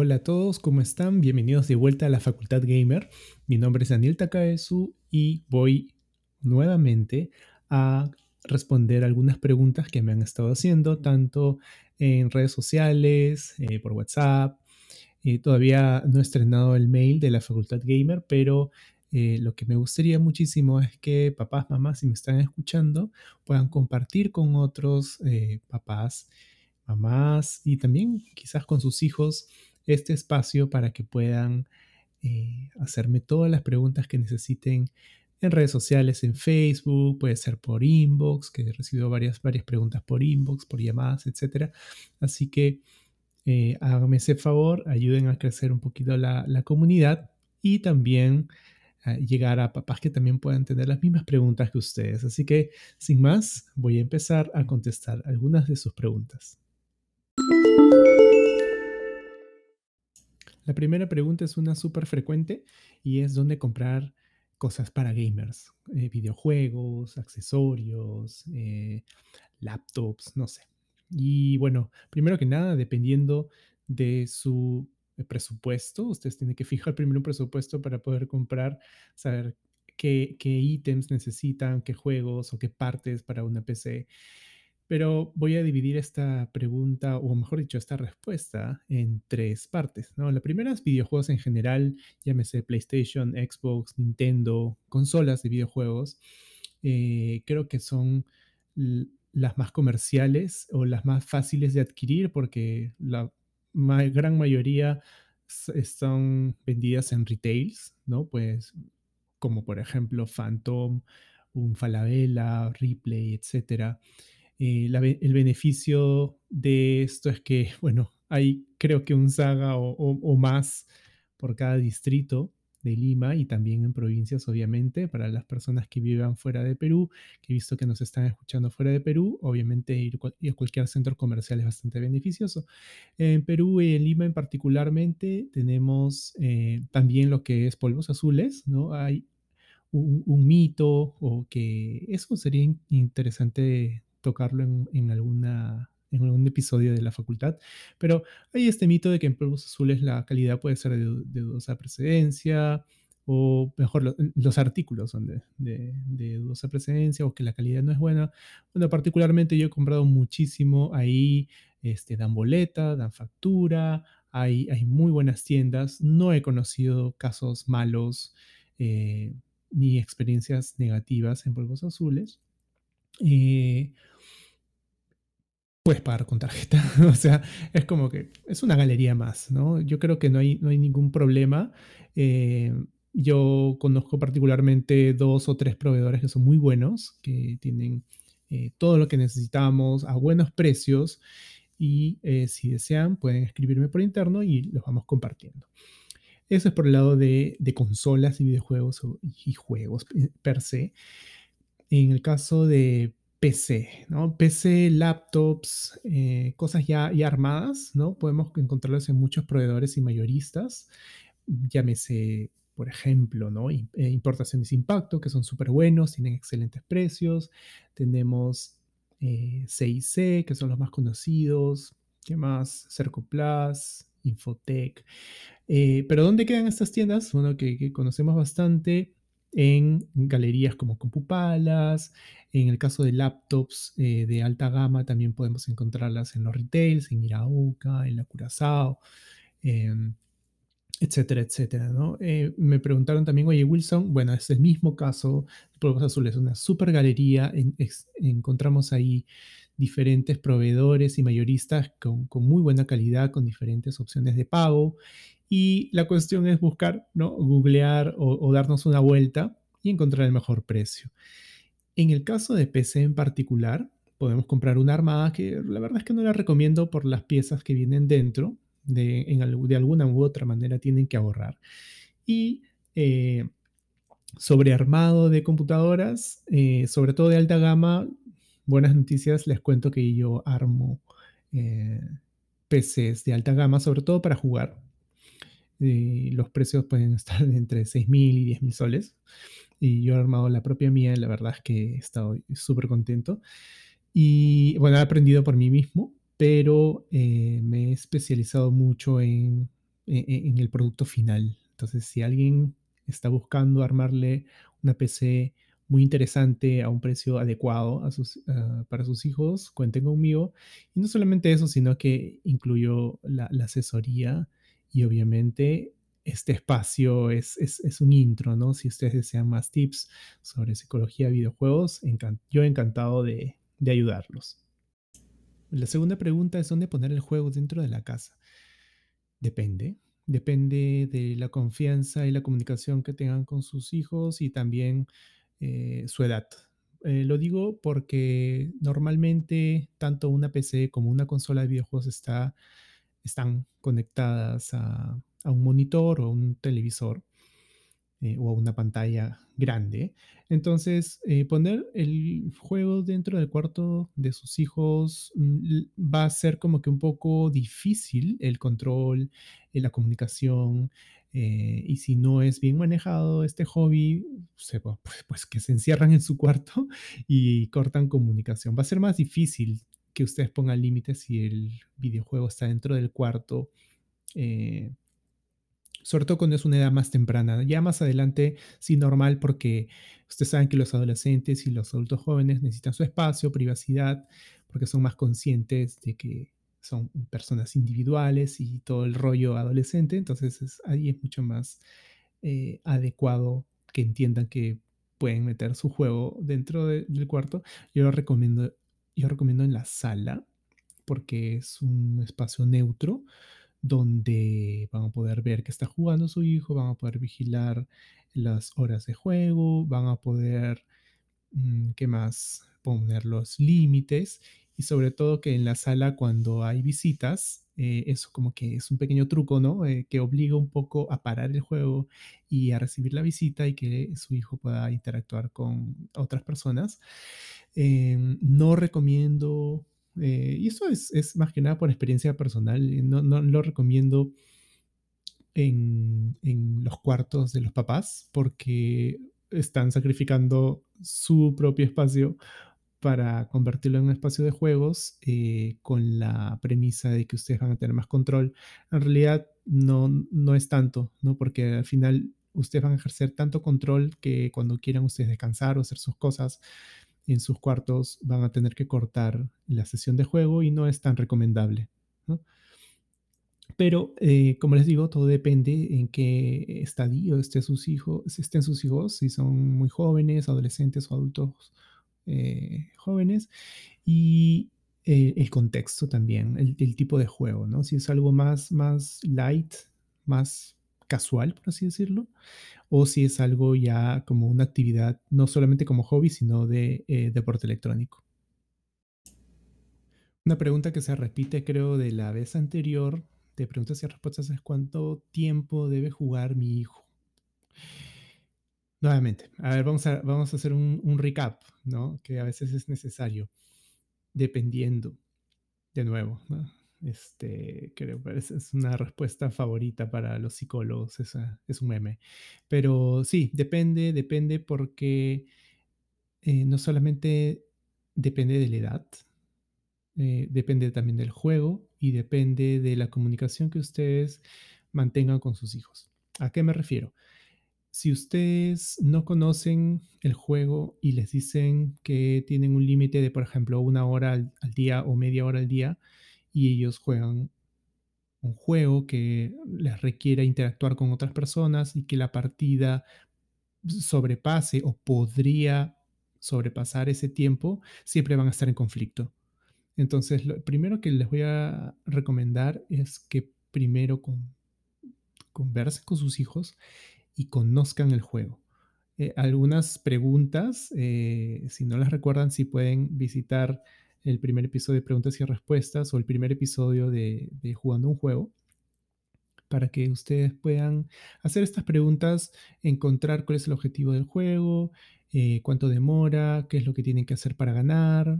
Hola a todos, ¿cómo están? Bienvenidos de vuelta a la Facultad Gamer. Mi nombre es Daniel Takaesu y voy nuevamente a responder algunas preguntas que me han estado haciendo, tanto en redes sociales, eh, por WhatsApp. Eh, todavía no he estrenado el mail de la Facultad Gamer, pero eh, lo que me gustaría muchísimo es que papás, mamás, si me están escuchando, puedan compartir con otros papás, mamás y también quizás con sus hijos este espacio para que puedan eh, hacerme todas las preguntas que necesiten en redes sociales, en Facebook, puede ser por inbox, que he recibido varias, varias preguntas por inbox, por llamadas, etc. Así que eh, háganme ese favor, ayuden a crecer un poquito la, comunidad y también eh, llegar a papás que también puedan tener las mismas preguntas que ustedes. Así que, sin más, voy a empezar a contestar algunas de sus preguntas. La primera pregunta es una súper frecuente y es dónde comprar cosas para gamers, eh, videojuegos, accesorios, eh, laptops, no sé. Y bueno, primero que nada, dependiendo de su presupuesto, ustedes tienen que fijar primero un presupuesto para poder comprar, saber qué, qué ítems necesitan, qué juegos o qué partes para una PC. Pero voy a dividir esta pregunta, o mejor dicho, esta respuesta en tres partes. La primera es videojuegos en general, llámese PlayStation, Xbox, Nintendo, consolas de videojuegos. Eh, creo que son las más comerciales o las más fáciles de adquirir porque la gran mayoría están vendidas en retails, ¿no? Pues como por ejemplo Phantom, un Falabella, Replay, etcétera. Eh, el beneficio de esto es que, bueno, hay creo que un saga o, más por cada distrito de Lima y también en provincias, obviamente, para las personas que vivan fuera de Perú, que he visto que nos están escuchando fuera de Perú, obviamente ir, a cualquier centro comercial es bastante beneficioso. En Perú y en Lima en particularmente tenemos eh, también lo que es polvos azules, ¿no? Hay un, un, mito o que eso sería interesante tocarlo en, algún episodio de la facultad, pero hay este mito de que en polvos azules la calidad puede ser de, dudosa precedencia, o mejor, los artículos son de, dudosa precedencia, o que la calidad no es buena. Bueno, particularmente yo he comprado muchísimo ahí, este, dan boleta, dan factura, hay, hay muy buenas tiendas, no he conocido casos malos eh, ni experiencias negativas en polvos azules. Eh, puedes pagar con tarjeta. o sea, es como que es una galería más, ¿no? Yo creo que no hay, no hay ningún problema. Eh, yo conozco particularmente dos o tres proveedores que son muy buenos, que tienen eh, todo lo que necesitamos a buenos precios y eh, si desean pueden escribirme por interno y los vamos compartiendo. Eso es por el lado de, de consolas y videojuegos y juegos per se. En el caso de PC, ¿no? PC, laptops, eh, cosas ya, armadas, ¿no? Podemos encontrarlas en muchos proveedores y mayoristas, llámese, por ejemplo, ¿no? Eh, importaciones Impacto, que son súper buenos, tienen excelentes precios. Tenemos eh, CIC, que son los más conocidos. ¿Qué más? Cercoplas, Infotech. pero ¿dónde quedan estas tiendas? Bueno, que conocemos bastante en galerías como Compupalas, en el caso de laptops eh, de alta gama también podemos encontrarlas en los retails, en Irauca, en la Curazao, em, etcétera, etcétera. ¿no? Eh, me preguntaron también, oye Wilson, bueno, es el mismo caso, Polvos Azules, una super galería, encontramos ahí diferentes proveedores y mayoristas con, con, muy buena calidad, con diferentes opciones de pago y la cuestión es buscar, ¿no? Googlear o, darnos una vuelta y encontrar el mejor precio. En el caso de PC en particular, podemos comprar una armada que la verdad es que no la recomiendo por las piezas que vienen dentro. De, de alguna u otra manera tienen que ahorrar. Y eh, sobre armado de computadoras, eh, sobre todo de alta gama, buenas noticias, les cuento que yo armo eh, PCs de alta gama, sobre todo para jugar. Los precios pueden estar entre 6.000 y 10.000 soles. Y yo he armado la propia mía, la verdad es que he estado súper contento. Y bueno, he aprendido por mí mismo, pero eh, me he especializado mucho en el producto final. Entonces, si alguien está buscando armarle una PC muy interesante a un precio adecuado a sus, uh, para sus hijos, cuenten conmigo. Y no solamente eso, sino que incluyo la asesoría y obviamente este espacio es, es, un intro, ¿no? Si ustedes desean más tips sobre psicología de videojuegos, yo encantado de, de ayudarlos. La segunda pregunta es dónde poner el juego dentro de la casa. Depende, depende de la confianza y la comunicación que tengan con sus hijos y también eh, su edad. Eh, lo digo porque normalmente tanto una PC como una consola de videojuegos está, están conectadas a, a un monitor o un televisor eh, o a una pantalla grande. Entonces, eh, poner el juego dentro del cuarto de sus hijos mm, va a ser como que un poco difícil el control, eh, la comunicación. y si no es bien manejado este hobby, pues, pues que se encierran en su cuarto y cortan comunicación. Va a ser más difícil que ustedes pongan límites si el videojuego está dentro del cuarto sobre todo cuando es una edad más temprana. Ya más adelante, sí, normal, porque ustedes saben que los adolescentes y los adultos jóvenes necesitan su espacio, privacidad, porque son más conscientes de que son personas individuales y todo el rollo adolescente. Entonces ahí es mucho más eh, adecuado que entiendan que pueden meter su juego dentro del cuarto. Yo lo recomiendo, yo recomiendo en la sala porque es un espacio neutro donde van a poder ver que está jugando su hijo, van a poder vigilar las horas de juego, van a poder, mm, ¿qué más? Poner los límites y sobre todo que en la sala cuando hay visitas, eh, eso como que es un pequeño truco, ¿no? Eh, que obliga un poco a parar el juego y a recibir la visita y que su hijo pueda interactuar con otras personas. Em, no recomiendo eh, y eso es, es, más que nada por experiencia personal. No, no lo recomiendo en, en, los cuartos de los papás porque están sacrificando su propio espacio para convertirlo en un espacio de juegos eh, con la premisa de que ustedes van a tener más control. En realidad no, no es tanto, ¿no? porque al final ustedes van a ejercer tanto control que cuando quieran ustedes descansar o hacer sus cosas, en sus cuartos van a tener que cortar la sesión de juego y no es tan recomendable. Pero, eh, como les digo, todo depende en qué estadio estén sus hijos, estén sus hijos, si son muy jóvenes, adolescentes o adultos eh, jóvenes, y el contexto también, el, el, tipo de juego, ¿no? Si es algo más, más light, más casual, por así decirlo, o si es algo ya como una actividad, no solamente como hobby, sino de eh, deporte electrónico. Una pregunta que se repite, creo, de la vez anterior, de preguntas y respuestas, es cuánto tiempo debe jugar mi hijo. Nuevamente, a ver, vamos a, vamos a hacer un, un recap, ¿no? Que a veces es necesario, dependiendo, de nuevo, ¿no? Este, creo que es una respuesta favorita para los psicólogos, esa, es un meme. Pero sí, depende, depende porque eh, no solamente depende de la edad, eh, depende también del juego y depende de la comunicación que ustedes mantengan con sus hijos. ¿A qué me refiero? Si ustedes no conocen el juego y les dicen que tienen un límite de, por ejemplo, una hora al día o media hora al día, y ellos juegan un juego que les requiera interactuar con otras personas y que la partida sobrepase o podría sobrepasar ese tiempo, siempre van a estar en conflicto. Entonces, lo primero que les voy a recomendar es que primero con, conversen con sus hijos y conozcan el juego. Eh, algunas preguntas, eh, si no las recuerdan, si pueden visitar el primer episodio de preguntas y respuestas o el primer episodio de, jugando un juego para que ustedes puedan hacer estas preguntas, encontrar cuál es el objetivo del juego, eh, cuánto demora, qué es lo que tienen que hacer para ganar,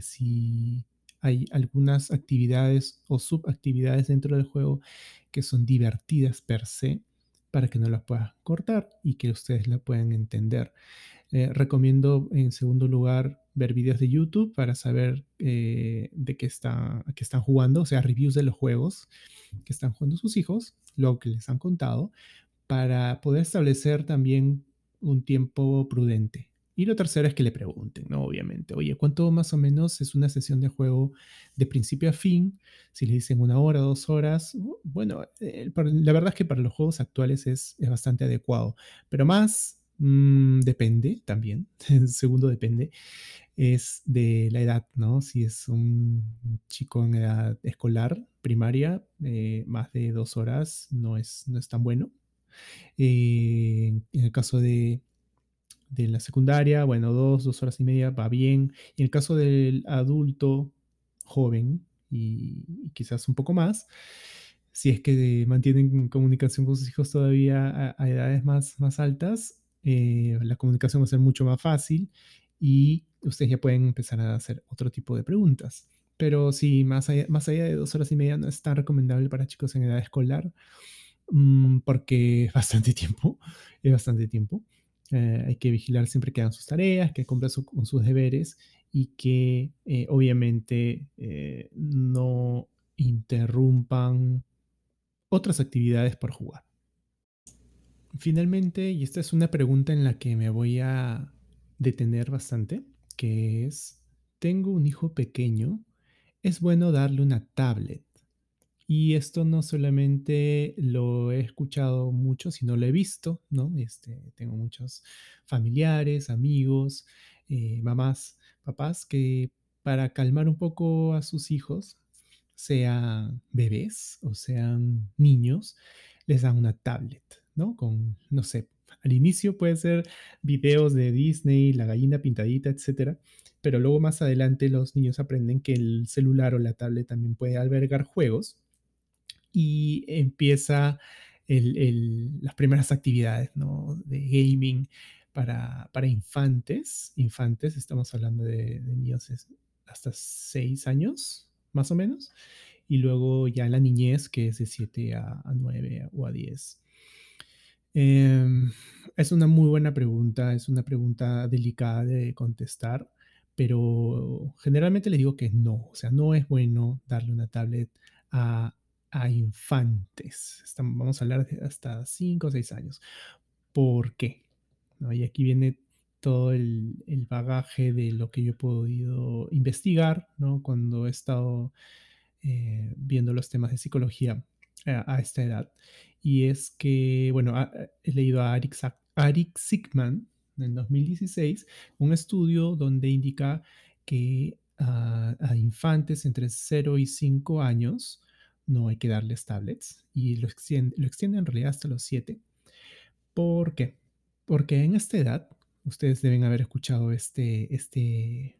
si hay algunas actividades o subactividades dentro del juego que son divertidas per se, para que no las puedan cortar y que ustedes la puedan entender. Eh, recomiendo en segundo lugar ver videos de YouTube para saber eh, de qué, está, qué están jugando, o sea, reviews de los juegos que están jugando sus hijos, lo que les han contado, para poder establecer también un tiempo prudente. Y lo tercero es que le pregunten, ¿no? Obviamente, oye, ¿cuánto más o menos es una sesión de juego de principio a fin? Si le dicen una hora, dos horas, bueno, la verdad es que para los juegos actuales es, es bastante adecuado, pero más mm, depende también, segundo depende, es de la edad, ¿no? Si es un chico en edad escolar, primaria, eh, más de dos horas no es, no es tan bueno. Eh, en el caso de, de la secundaria, bueno, dos, dos horas y media va bien. En el caso del adulto joven y, quizás un poco más, si es que mantienen comunicación con sus hijos todavía a, edades más, más altas, eh, la comunicación va a ser mucho más fácil y ustedes ya pueden empezar a hacer otro tipo de preguntas. Pero si más allá, más allá de dos horas y media no es tan recomendable para chicos en edad escolar, mm, porque es bastante tiempo, es bastante tiempo. Eh, hay que vigilar siempre que hagan sus tareas, que cumplan con sus deberes y que eh, obviamente eh, no interrumpan otras actividades por jugar. Finalmente, y esta es una pregunta en la que me voy a detener bastante, que es, tengo un hijo pequeño, es bueno darle una tablet. Y esto no solamente lo he escuchado mucho, sino lo he visto, ¿no? Este, tengo muchos familiares, amigos, eh, mamás, papás, que para calmar un poco a sus hijos, sean bebés o sean niños, les dan una tablet, ¿no? Con, no sé, al inicio puede ser videos de Disney, la gallina pintadita, etcétera, pero luego más adelante los niños aprenden que el celular o la tablet también puede albergar juegos y empieza las primeras actividades de gaming para, para, infantes. Infantes, estamos hablando de, niños hasta 6 años, más o menos. Y luego ya la niñez, que es de 7 a, a 9 o a 10. Em, es una muy buena pregunta, es una pregunta delicada de contestar, pero generalmente le digo que no, o sea, no es bueno darle una tablet a, infantes. vamos a hablar de hasta 5 o 6 años. ¿Por qué? Y aquí viene todo el, bagaje de lo que yo he podido investigar. Cuando he estado eh, viendo los temas de psicología a esta edad y es que, bueno, he leído a Arik, Arik Sigman en 2016 un estudio donde indica que a, infantes entre 0 y 5 años no hay que darles tablets y lo extiende, en realidad hasta los 7. ¿Por qué? Porque en esta edad, ustedes deben haber escuchado este, este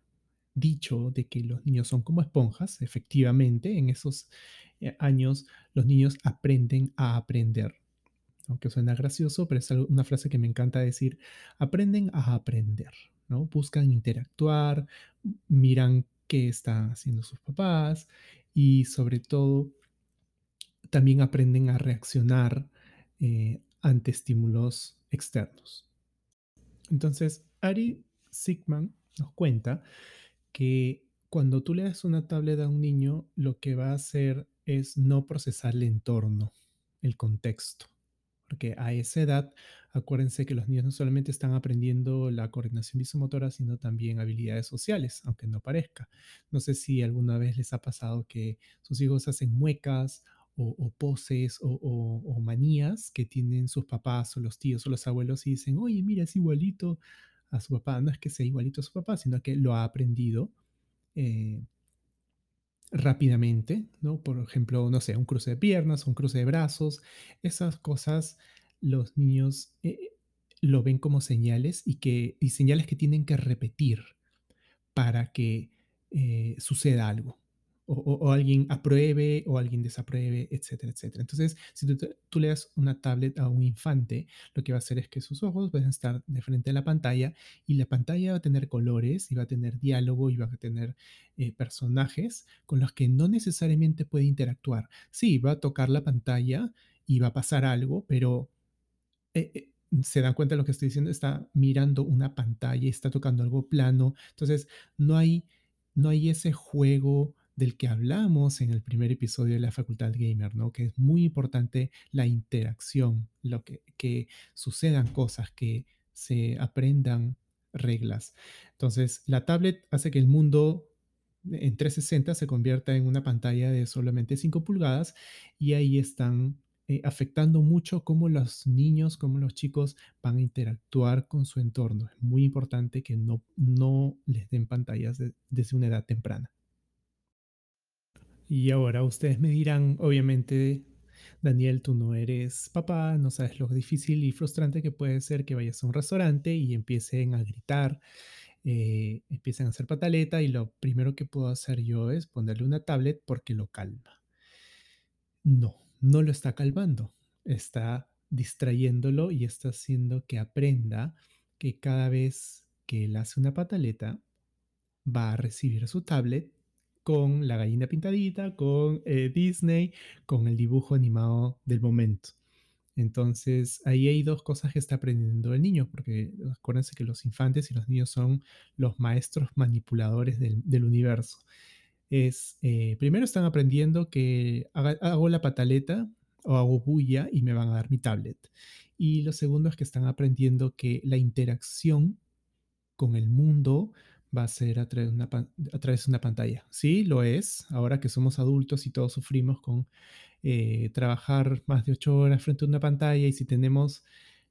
dicho de que los niños son como esponjas, efectivamente, en esos eh, años los niños aprenden a aprender. Aunque suena gracioso, pero es una frase que me encanta decir, aprenden a aprender, ¿no? Buscan interactuar, miran qué están haciendo sus papás y sobre todo también aprenden a reaccionar eh, ante estímulos externos. Entonces, Ari Sigman nos cuenta que cuando tú le das una tablet a un niño, lo que va a hacer es no procesar el entorno, el contexto. Porque a esa edad, acuérdense que los niños no solamente están aprendiendo la coordinación visomotora, sino también habilidades sociales, aunque no parezca. No sé si alguna vez les ha pasado que sus hijos hacen muecas o, poses o, manías que tienen sus papás o los tíos o los abuelos y dicen, oye, mira, es igualito a su papá. No es que sea igualito a su papá, sino que lo ha aprendido eh, rápidamente, ¿no? Por ejemplo, no sé, un cruce de piernas, un cruce de brazos, esas cosas los niños eh, lo ven como señales y, que, y señales que tienen que repetir para que eh, suceda algo o, alguien apruebe o alguien desapruebe, etcétera, etcétera. Entonces, si tú, le das una tablet a un infante, lo que va a hacer es que sus ojos van a estar de frente a la pantalla y la pantalla va a tener colores y va a tener diálogo y va a tener eh, personajes con los que no necesariamente puede interactuar. Sí, va a tocar la pantalla y va a pasar algo, pero eh, eh, se dan cuenta de lo que estoy diciendo, está mirando una pantalla, está tocando algo plano. Entonces, no hay, no hay ese juego del que hablamos en el primer episodio de la Facultad Gamer, ¿no? Que es muy importante la interacción, lo que, sucedan cosas, que se aprendan reglas. Entonces, la tablet hace que el mundo en 360 se convierta en una pantalla de solamente 5 pulgadas y ahí están eh, afectando mucho cómo los niños, cómo los chicos van a interactuar con su entorno. Es muy importante que no, no les den pantallas desde una edad temprana. Y ahora ustedes me dirán, obviamente, Daniel, tú no eres papá, no sabes lo difícil y frustrante que puede ser que vayas a un restaurante y empiecen a gritar, eh, empiecen a hacer pataleta y lo primero que puedo hacer yo es ponerle una tablet porque lo calma. No, no lo está calmando, está distrayéndolo y está haciendo que aprenda que cada vez que él hace una pataleta, va a recibir su tablet con la gallina pintadita, con eh, Disney, con el dibujo animado del momento. Entonces, ahí hay dos cosas que está aprendiendo el niño, porque acuérdense que los infantes y los niños son los maestros manipuladores del, universo. Es, eh, primero están aprendiendo que hago la pataleta o hago bulla y me van a dar mi tablet. Y lo segundo es que están aprendiendo que la interacción con el mundo va a ser a través, una, a través de una pantalla. Sí, lo es, ahora que somos adultos y todos sufrimos con eh, trabajar más de ocho horas frente a una pantalla y si tenemos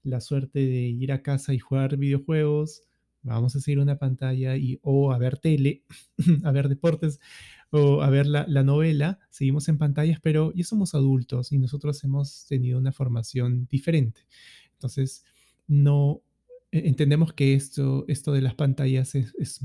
la suerte de ir a casa y jugar videojuegos, vamos a seguir una pantalla y o a ver tele, a ver deportes o a ver la, la, novela, seguimos en pantallas, pero ya somos adultos y nosotros hemos tenido una formación diferente. Entonces, no entendemos que esto, esto de las pantallas es,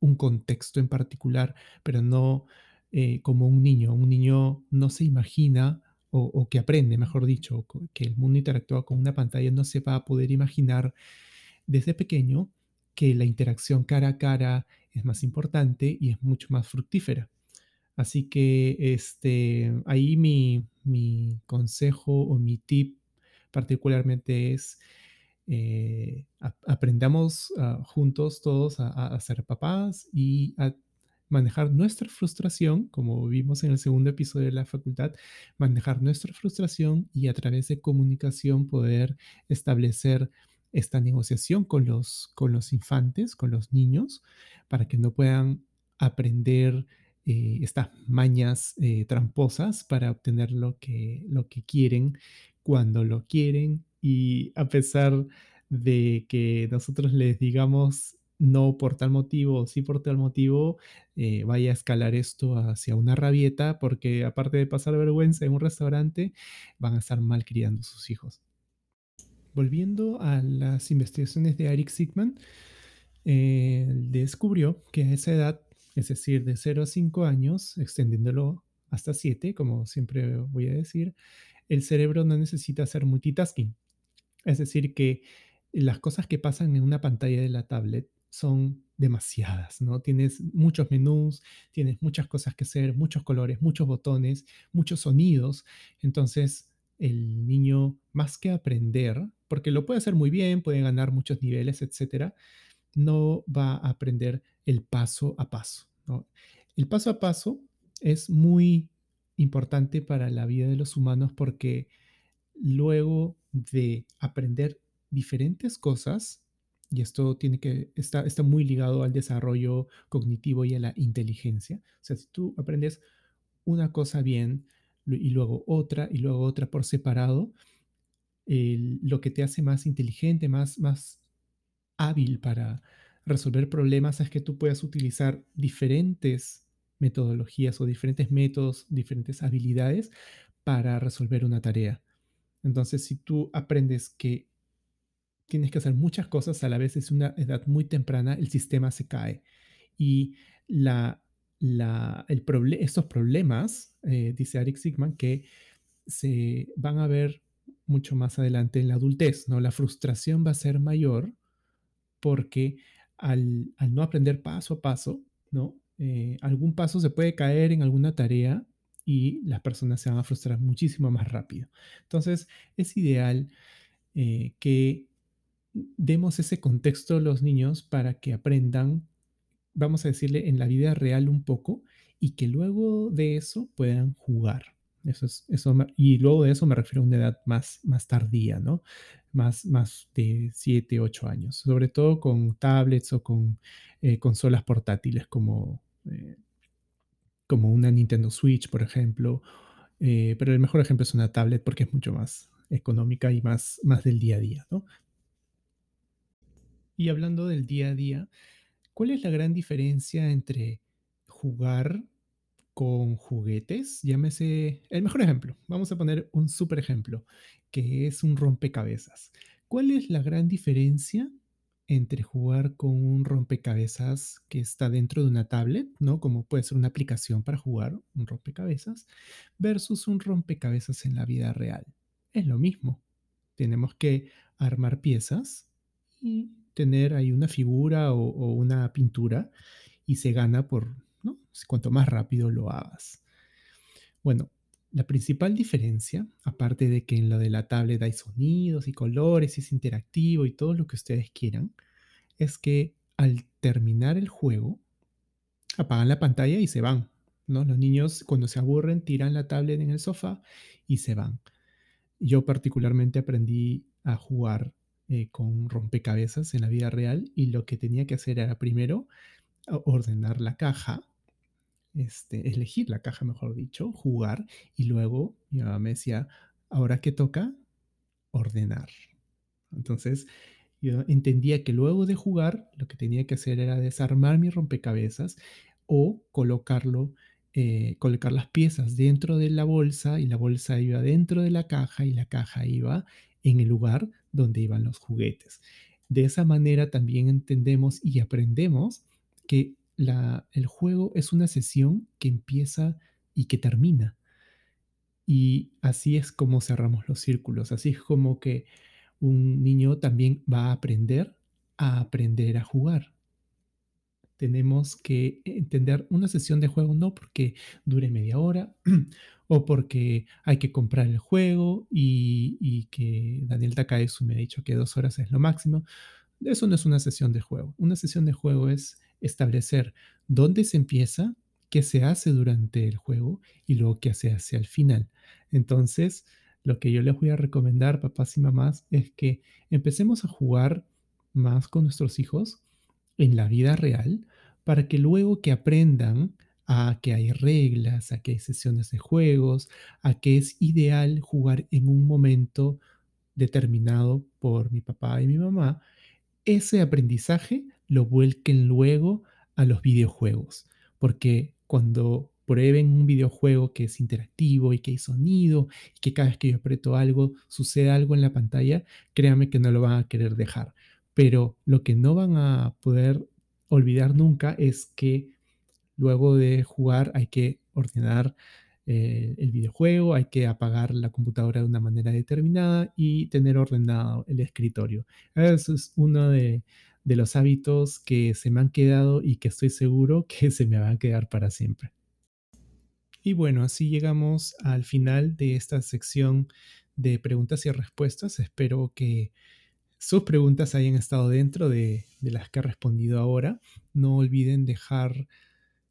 un contexto en particular, pero no eh, como un niño. Un niño no se imagina o, que aprende, mejor dicho, que el mundo interactúa con una pantalla, no se va a poder imaginar desde pequeño que la interacción cara a cara es más importante y es mucho más fructífera. Así que este, ahí mi, mi consejo o mi tip particularmente es eh, aprendamos ah, juntos todos a, ser papás y a manejar nuestra frustración, como vimos en el segundo episodio de la facultad, manejar nuestra frustración y a través de comunicación poder establecer esta negociación con los, con los infantes, con los niños, para que no puedan aprender eh, estas mañas eh, tramposas para obtener lo que, lo que quieren cuando lo quieren y a pesar de que nosotros les digamos no por tal motivo sí por tal motivo, eh, vaya a escalar esto hacia una rabieta porque aparte de pasar vergüenza en un restaurante, van a estar mal criando sus hijos. Volviendo a las investigaciones de Eric Sigman, eh, descubrió que a esa edad, es decir, de 0 a 5 años, extendiéndolo hasta 7, como siempre voy a decir, el cerebro no necesita hacer multitasking. Es decir, que las cosas que pasan en una pantalla de la tablet son demasiadas, ¿no? Tienes muchos menús, tienes muchas cosas que hacer, muchos colores, muchos botones, muchos sonidos. Entonces, el niño, más que aprender, porque lo puede hacer muy bien, puede ganar muchos niveles, etcétera, no va a aprender el paso a paso. El paso a paso es muy importante para la vida de los humanos porque luego de aprender diferentes cosas, y esto tiene que está, está muy ligado al desarrollo cognitivo y a la inteligencia. O sea, si tú aprendes una cosa bien y luego otra y luego otra por separado, lo que te hace más inteligente, más, más hábil para resolver problemas es que tú puedas utilizar diferentes metodologías o diferentes métodos, diferentes habilidades para resolver una tarea. Entonces, si tú aprendes que tienes que hacer muchas cosas a la vez es una edad muy temprana, el sistema se cae. Y la, estos problemas, eh, dice Eric Sigman, que se van a ver mucho más adelante en la adultez, ¿no? La frustración va a ser mayor porque al, al no aprender paso a paso, ¿no? Eh, algún paso se puede caer en alguna tarea y las personas se van a frustrar muchísimo más rápido. Entonces, es ideal eh, que demos ese contexto a los niños para que aprendan, vamos a decirle, en la vida real un poco y que luego de eso puedan jugar. Eso es, eso y luego de eso me refiero a una edad más, más tardía, ¿no? Más, más de 7, 8 años, sobre todo con tablets o con eh, consolas portátiles como, eh, como una Nintendo Switch, por ejemplo. Eh, pero el mejor ejemplo es una tablet porque es mucho más económica y más, más del día a día, ¿no? Y hablando del día a día, ¿cuál es la gran diferencia entre jugar con juguetes? Llámese el mejor ejemplo. Vamos a poner un super ejemplo, que es un rompecabezas. ¿Cuál es la gran diferencia entre jugar con un rompecabezas que está dentro de una tablet, ¿no? Como puede ser una aplicación para jugar un rompecabezas, versus un rompecabezas en la vida real? Es lo mismo. Tenemos que armar piezas y tener ahí una figura o, una pintura y se gana por, ¿no? Cuanto más rápido lo hagas. Bueno, la principal diferencia, aparte de que en lo de la tablet hay sonidos y colores y es interactivo y todo lo que ustedes quieran, es que al terminar el juego, apagan la pantalla y se van. ¿no? Los niños cuando se aburren tiran la tablet en el sofá y se van. Yo particularmente aprendí a jugar eh, con rompecabezas en la vida real y lo que tenía que hacer era primero ordenar la caja, este, elegir la caja, mejor dicho, jugar y luego mi mamá me decía, ahora qué toca, ordenar. Entonces yo entendía que luego de jugar lo que tenía que hacer era desarmar mi rompecabezas o colocarlo eh, colocar las piezas dentro de la bolsa y la bolsa iba dentro de la caja y la caja iba en el lugar donde iban los juguetes. De esa manera también entendemos y aprendemos que el juego es una sesión que empieza y que termina. Y así es como cerramos los círculos, así es como que un niño también va a aprender a aprender a jugar tenemos que entender una sesión de juego no porque dure media hora o porque hay que comprar el juego y, que Daniel Takaesu me ha dicho que dos horas es lo máximo. Eso no es una sesión de juego. Una sesión de juego es establecer dónde se empieza, qué se hace durante el juego y luego qué se hace al final. Entonces, lo que yo les voy a recomendar, papás y mamás, es que empecemos a jugar más con nuestros hijos en la vida real para que luego que aprendan a que hay reglas, a que hay sesiones de juegos, a que es ideal jugar en un momento determinado por mi papá y mi mamá, ese aprendizaje lo vuelquen luego a los videojuegos, porque cuando prueben un videojuego que es interactivo y que hay sonido y que cada vez que yo aprieto algo sucede algo en la pantalla, créanme que no lo van a querer dejar. Pero lo que no van a poder olvidar nunca es que luego de jugar hay que ordenar eh, el videojuego, hay que apagar la computadora de una manera determinada y tener ordenado el escritorio. Eso es uno de, de los hábitos que se me han quedado y que estoy seguro que se me van a quedar para siempre. Y bueno, así llegamos al final de esta sección de preguntas y respuestas. Espero que sus preguntas hayan estado dentro de, las que ha respondido ahora. No olviden dejar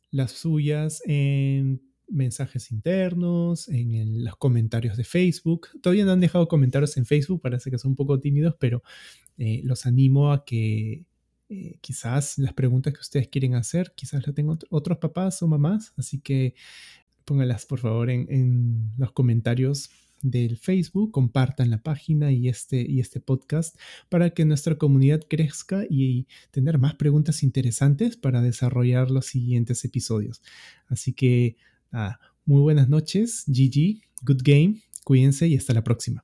las suyas en mensajes internos, en los comentarios de Facebook. Todavía no han dejado comentarios en Facebook, parece que son un poco tímidos, pero eh, los animo a que eh, quizás las preguntas que ustedes quieren hacer, quizás las tengan otros papás o mamás, así que pónganlas por favor en, en los comentarios del Facebook, compartan la página y este, y este podcast para que nuestra comunidad crezca y tener más preguntas interesantes para desarrollar los siguientes episodios. Así que, muy buenas noches, GG, good game, cuídense y hasta la próxima.